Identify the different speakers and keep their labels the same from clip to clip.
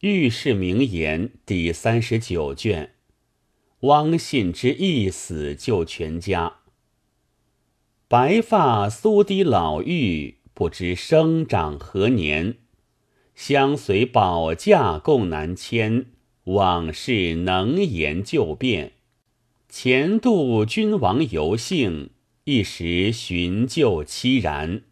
Speaker 1: 御世名言第三十九卷。汪信之一死救全家。白发苏堤老妪，不知生长何年。相随保驾共南迁，往事能言就变。前度君王游幸，一时寻旧凄然。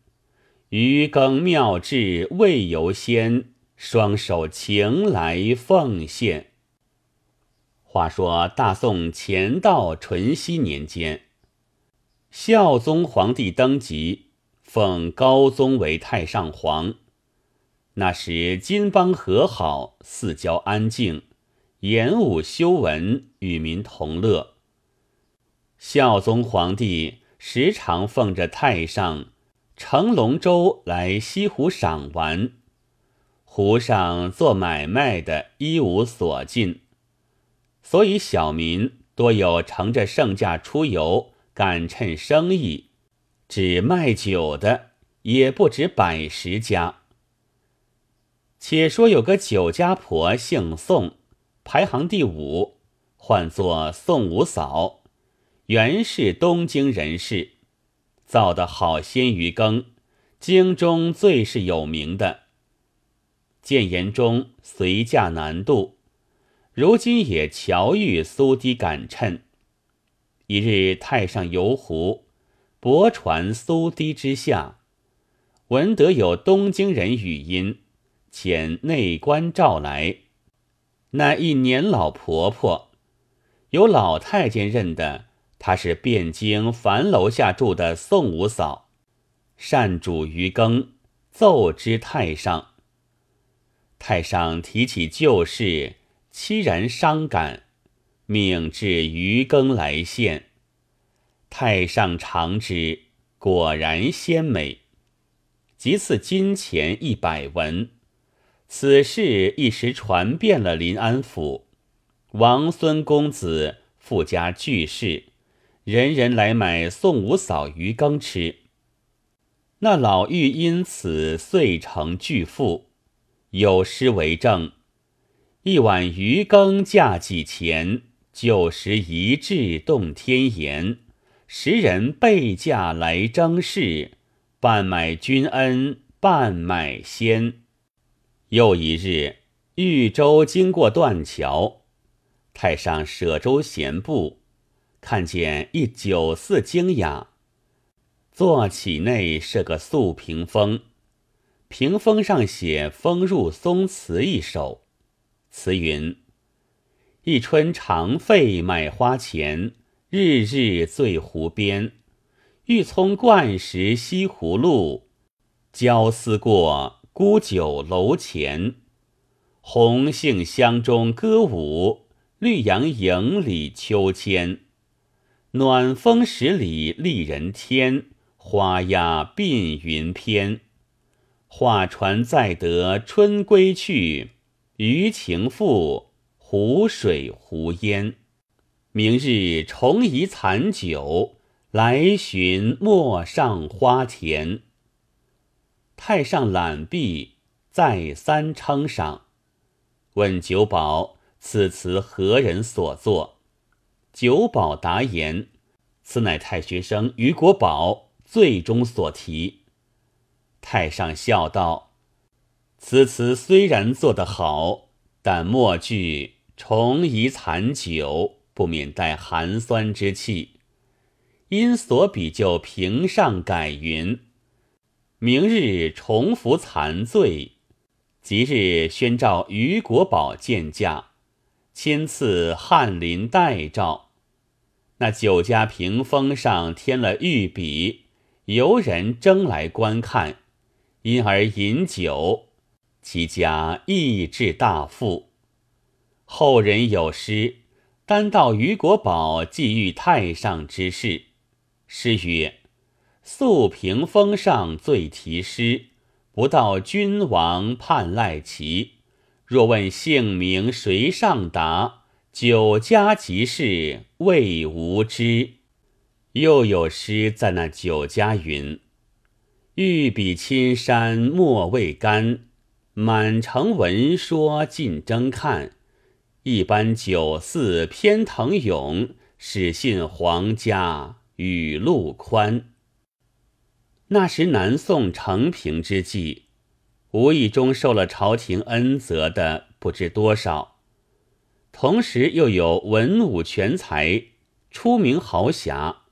Speaker 1: 余耕妙志未犹先，双手情来奉献。话说大宋乾道淳熙年间，孝宗皇帝登基，奉高宗为太上皇。那时金邦和好，四郊安静，演武修文，与民同乐。孝宗皇帝时常奉着太上乘龙舟来西湖赏玩，湖上做买卖的一无所尽。所以小民多有乘着圣驾出游，赶趁生意。只卖酒的也不止百十家。且说有个酒家婆姓宋，排行第五，唤作宋五嫂，原是东京人士，造的好鲜鱼羹，京中最是有名的。建言中随驾南渡。如今也巧遇苏堤赶趁。一日，太上游湖，泊船苏堤之下，闻得有东京人语音，遣内官召来。那一年老婆婆，有老太监认得，她是汴京樊楼下住的宋五嫂，善煮鱼羹，奏之太上。太上提起旧事。凄然伤感，命至鱼羹来献。太上尝之，果然鲜美，即赐金钱一百文。此事一时传遍了临安府，王孙公子富家巨士，人人来买宋五嫂鱼羹吃。那老妪因此遂成巨富，有诗为证。一碗鱼羹价几钱？旧时一掷动天言。时人备价来争事，半买君恩，半买仙。又一日，豫州经过断桥，太上舍舟闲步，看见一酒肆惊雅，坐起内设个素屏风，屏风上写“风入松词”一首。词云：一春长费买花钱，日日醉湖边。欲从灌石西湖路，交思过孤酒楼前。红杏香中歌舞，绿杨影里秋千。暖风十里丽人天，花鸦鬓云篇。画船载得春归去。余情复，湖水湖烟。明日重移残酒，来寻陌上花田。太上览毕，再三称赏，问酒保：“此词何人所作？”酒保答言：“此乃太学生于国宝最终所题。”太上笑道。此词虽然做得好，但末句重移残酒，不免带寒酸之气。因所比就平上改云：明日重扶残醉，即日宣召于国宝见驾，亲赐翰林代诏。那酒家屏风上添了御笔，游人争来观看，因而饮酒。其家亦至大富。后人有诗，单道于国宝寄遇太上之事。诗曰：“素屏风上醉题诗，不道君王盼赖齐。若问姓名谁上答？酒家即是未无知。”又有诗在那酒家云：“欲比青山莫未干。”满城闻说尽争看，一般酒肆偏腾涌，始信皇家雨露宽。那时南宋成平之际，无意中受了朝廷恩泽的不知多少，同时又有文武全才、出名豪侠，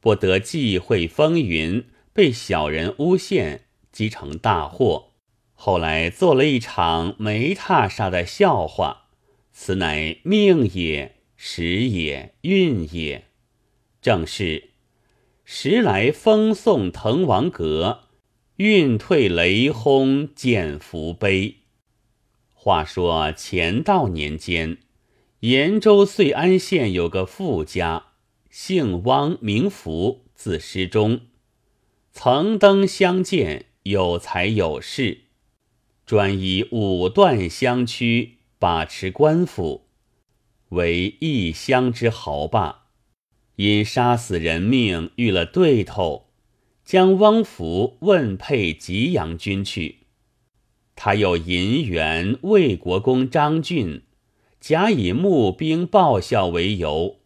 Speaker 1: 不得忌讳风云，被小人诬陷，积成大祸。后来做了一场煤榻上的笑话，此乃命也、时也、运也，正是时来风送滕王阁，运退雷轰见福碑。话说乾道年间，延州遂安县有个富家，姓汪，名福，字师中，曾登相见，有才有势。专以武断相驱，把持官府，为一乡之豪霸。因杀死人命，遇了对头，将汪福问配吉阳军去。他又银元魏国公张俊，假以募兵报效为由，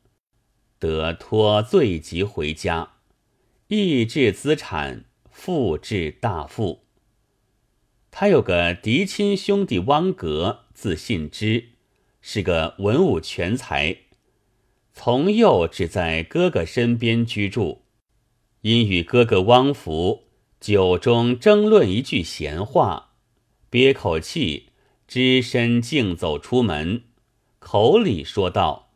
Speaker 1: 得脱罪即回家，抑制资产，复致大富。他有个嫡亲兄弟汪格，字信之，是个文武全才。从幼只在哥哥身边居住，因与哥哥汪福酒中争论一句闲话，憋口气，只身径走出门，口里说道：“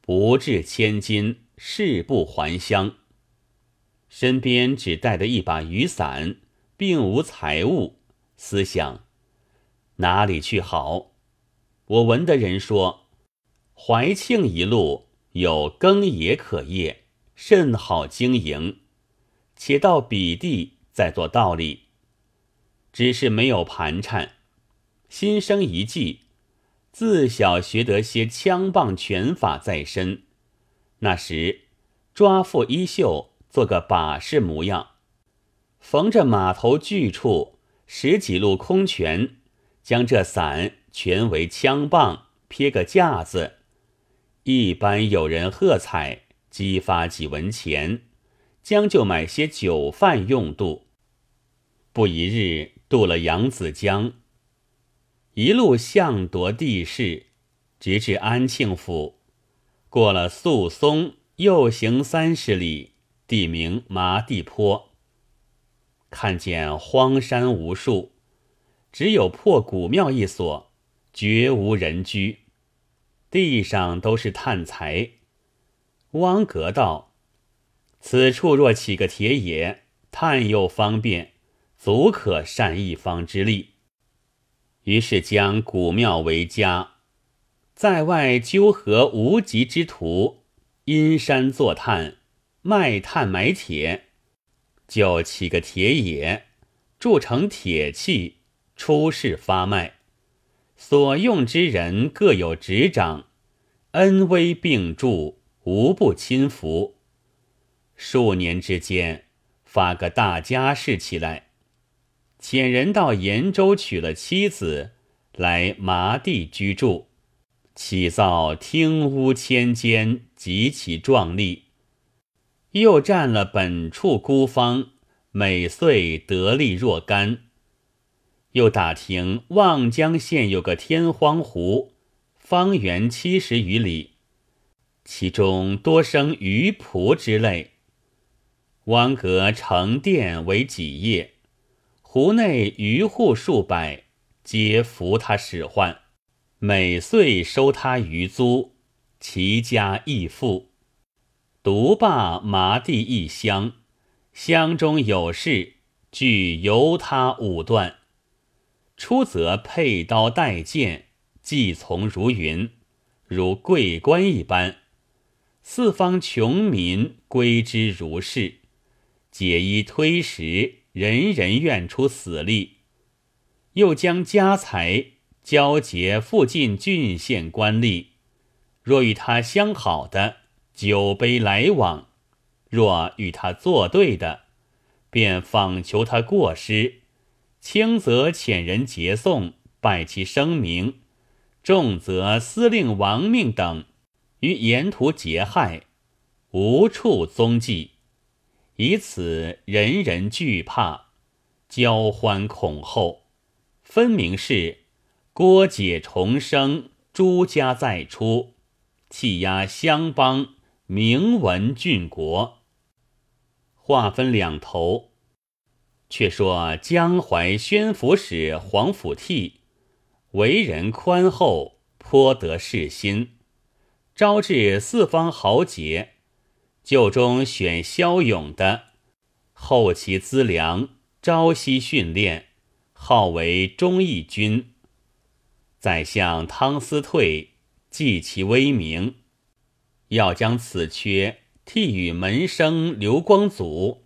Speaker 1: 不至千金，誓不还乡。”身边只带着一把雨伞，并无财物。思想哪里去好？我闻的人说，怀庆一路有耕野可业，甚好经营。且到彼地再做道理，只是没有盘缠。心生一计，自小学得些枪棒拳法在身。那时抓缚衣袖，做个把式模样，逢着码头巨处。十几路空拳，将这伞全为枪棒，撇个架子。一般有人喝彩，激发几文钱，将就买些酒饭用度。不一日，渡了扬子江，一路向夺地势，直至安庆府，过了宿松，又行三十里，地名麻地坡。看见荒山无数，只有破古庙一所，绝无人居，地上都是炭材。汪格道：“此处若起个铁野，炭又方便，足可善一方之力。”于是将古庙为家，在外纠合无极之徒，阴山作炭，卖炭买铁。就起个铁冶，铸成铁器，出市发卖。所用之人各有执掌，恩威并助，无不亲服。数年之间，发个大家世起来。遣人到延州娶了妻子，来麻地居住，起造厅屋千间，极其壮丽。又占了本处孤芳，每岁得利若干。又打听望江县有个天荒湖，方圆七十余里，其中多生鱼仆之类。汪阁成殿为己业，湖内渔户数百，皆服他使唤，每岁收他余租，其家亦富。独霸麻地一乡，乡中有事，俱由他武断。出则佩刀带剑，计从如云，如贵官一般。四方穷民归之如是，解衣推食，人人愿出死力。又将家财交结附近郡县官吏，若与他相好的。酒杯来往，若与他作对的，便访求他过失，轻则遣人劫送，败其声名；重则司令亡命等，于沿途劫害，无处踪迹。以此人人惧怕，交欢恐后，分明是郭解重生，朱家再出，气压乡邦，名闻郡国。话分两头。却说江淮宣抚使黄甫悌，为人宽厚，颇得士心，招致四方豪杰，就中选骁勇的，后其资粮，朝夕训练，号为忠义军。宰相汤思退记其威名，要将此缺替与门生刘光祖。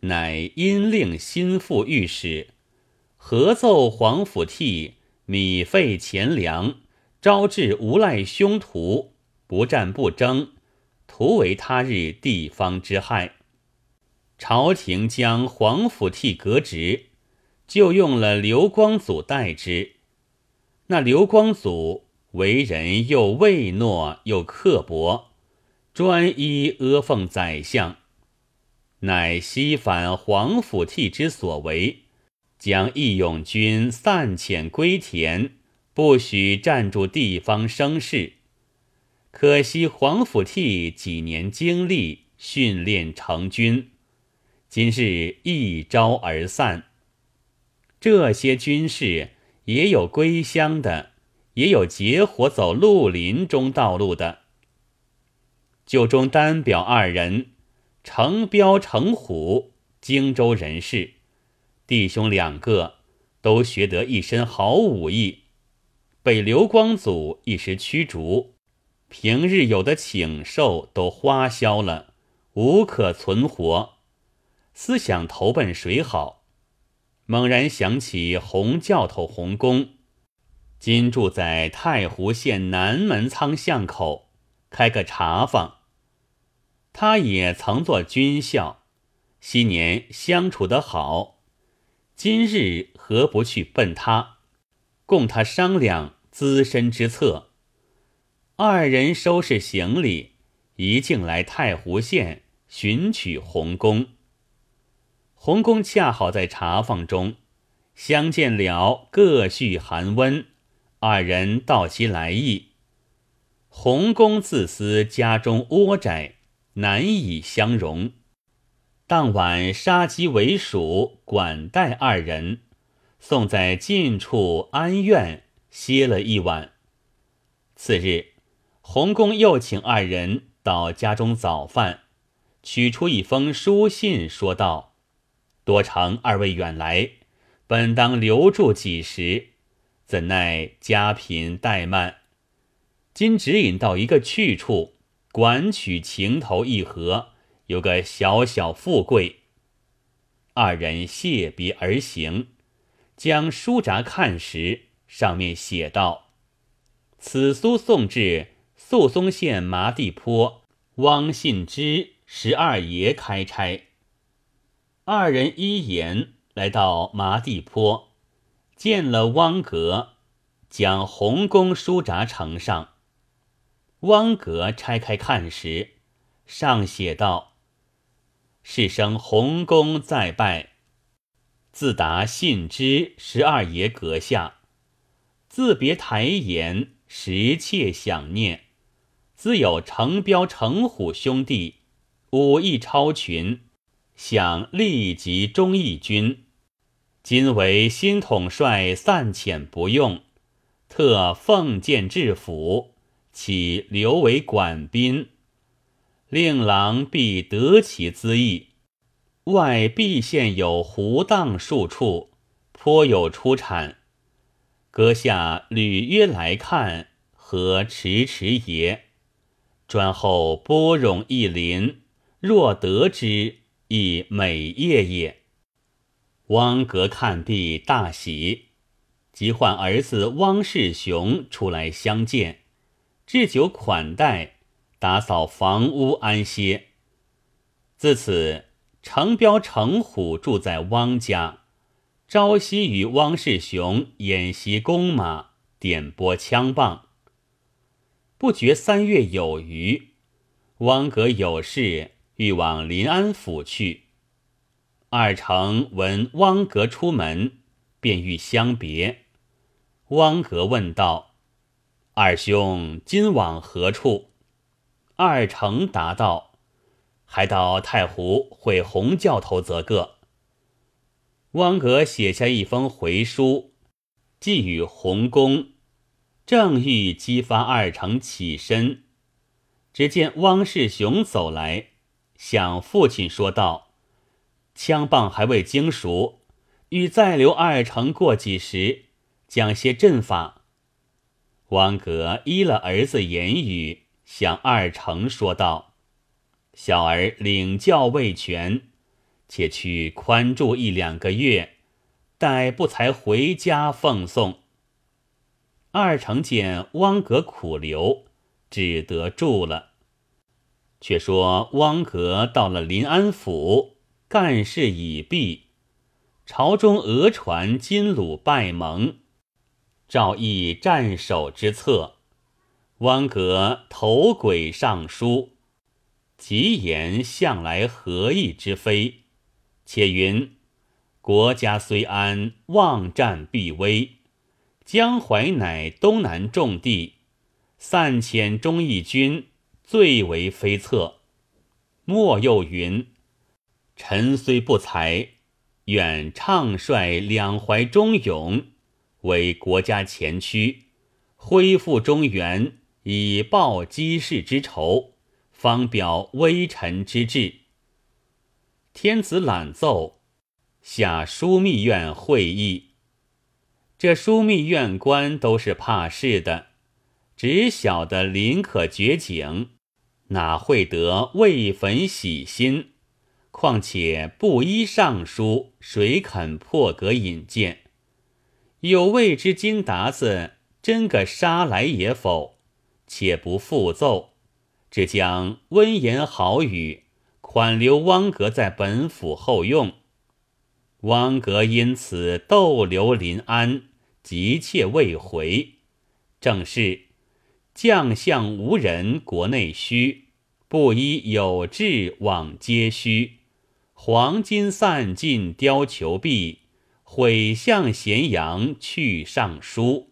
Speaker 1: 乃因令心腹御史合奏皇甫替米费钱粮，招致无赖凶徒，不战不争，徒为他日地方之害。朝廷将皇甫替革职，就用了刘光祖代之。那刘光祖为人又畏懦又刻薄，专一阿奉宰相。乃西反皇甫悌之所为，将义勇军散遣归田，不许占住地方生事。可惜皇甫悌几年经历训练成军，今日一朝而散。这些军士也有归乡的，也有结伙走绿林中道路的。就中单表二人。程彪、程虎，荆州人士，弟兄两个都学得一身好武艺，被刘光祖一时驱逐，平日有的请寿都花销了，无可存活。思想投奔谁好？猛然想起洪教头洪公，今住在太湖县南门仓巷口，开个茶坊。他也曾做军校，昔年相处得好，今日何不去奔他，供他商量资身之策？二人收拾行李，一径来太湖县寻取洪公。洪公恰好在茶坊中相见了，各叙寒温。二人道其来意，洪公自私家中窝窄。难以相容。当晚杀鸡为鼠，管待二人，送在近处安院歇了一晚。次日，洪公又请二人到家中早饭，取出一封书信，说道：“多承二位远来，本当留住几时，怎奈家贫怠慢，今指引到一个去处。”管取情投意合，有个小小富贵。二人谢别而行，将书札看时，上面写道：“此书送至宿松县麻地坡汪信之十二爷开差。”二人依言来到麻地坡，见了汪格，将洪公书札呈上。汪格拆开看时，上写道：“是生洪公再拜，自达信之十二爷阁下，自别台言，实切想念。自有程彪、程虎兄弟，武艺超群，想立即忠义军。今为新统帅散遣不用，特奉剑至府。”岂留为管宾，令郎必得其资意。外毕县有湖荡数处，颇有出产。阁下履约来看，何迟迟也？专候波冗一临，若得之，亦美业也。汪格看毕，大喜，即唤儿子汪世雄出来相见。置酒款待，打扫房屋，安歇。自此，程彪、程虎住在汪家，朝夕与汪世雄演习弓马，点拨枪棒。不觉三月有余，汪格有事，欲往临安府去。二成闻汪格出门，便欲相别。汪格问道：“二兄今往何处？”二成答道：“还到太湖会洪教头则个。”汪格写下一封回书，寄与洪公，正欲激发二成起身，只见汪世雄走来，向父亲说道：“枪棒还未精熟，欲再留二成过几时，讲些阵法。”汪格依了儿子言语。向二成说道：“小儿领教未全，且去宽住一两个月，待不才回家奉送。”二成见汪格苦留，只得住了。却说汪格到了临安府，干事已毕，朝中讹传金鲁拜盟，诏议战守之策。汪格投轨上书，极言向来何意之非，且云：国家虽安，望战必危。江淮乃东南重地，散遣忠义军，最为非策。莫又云：臣虽不才，愿畅率两淮忠勇，为国家前驱，恢复中原。以报姬氏之仇，方表微臣之志。天子览奏，下枢密院会议。这枢密院官都是怕事的，只晓得临可绝景，哪会得为焚喜心？况且布衣尚书，谁肯破格引荐？有谓之金达子，真个杀来也否？且不复奏，只将温言好语款留汪格在本府后用。汪格因此逗留临安，急切未回。正是将相无人，国内虚；布衣有志，往皆虚。黄金散尽，貂裘敝，毁向咸阳去上书。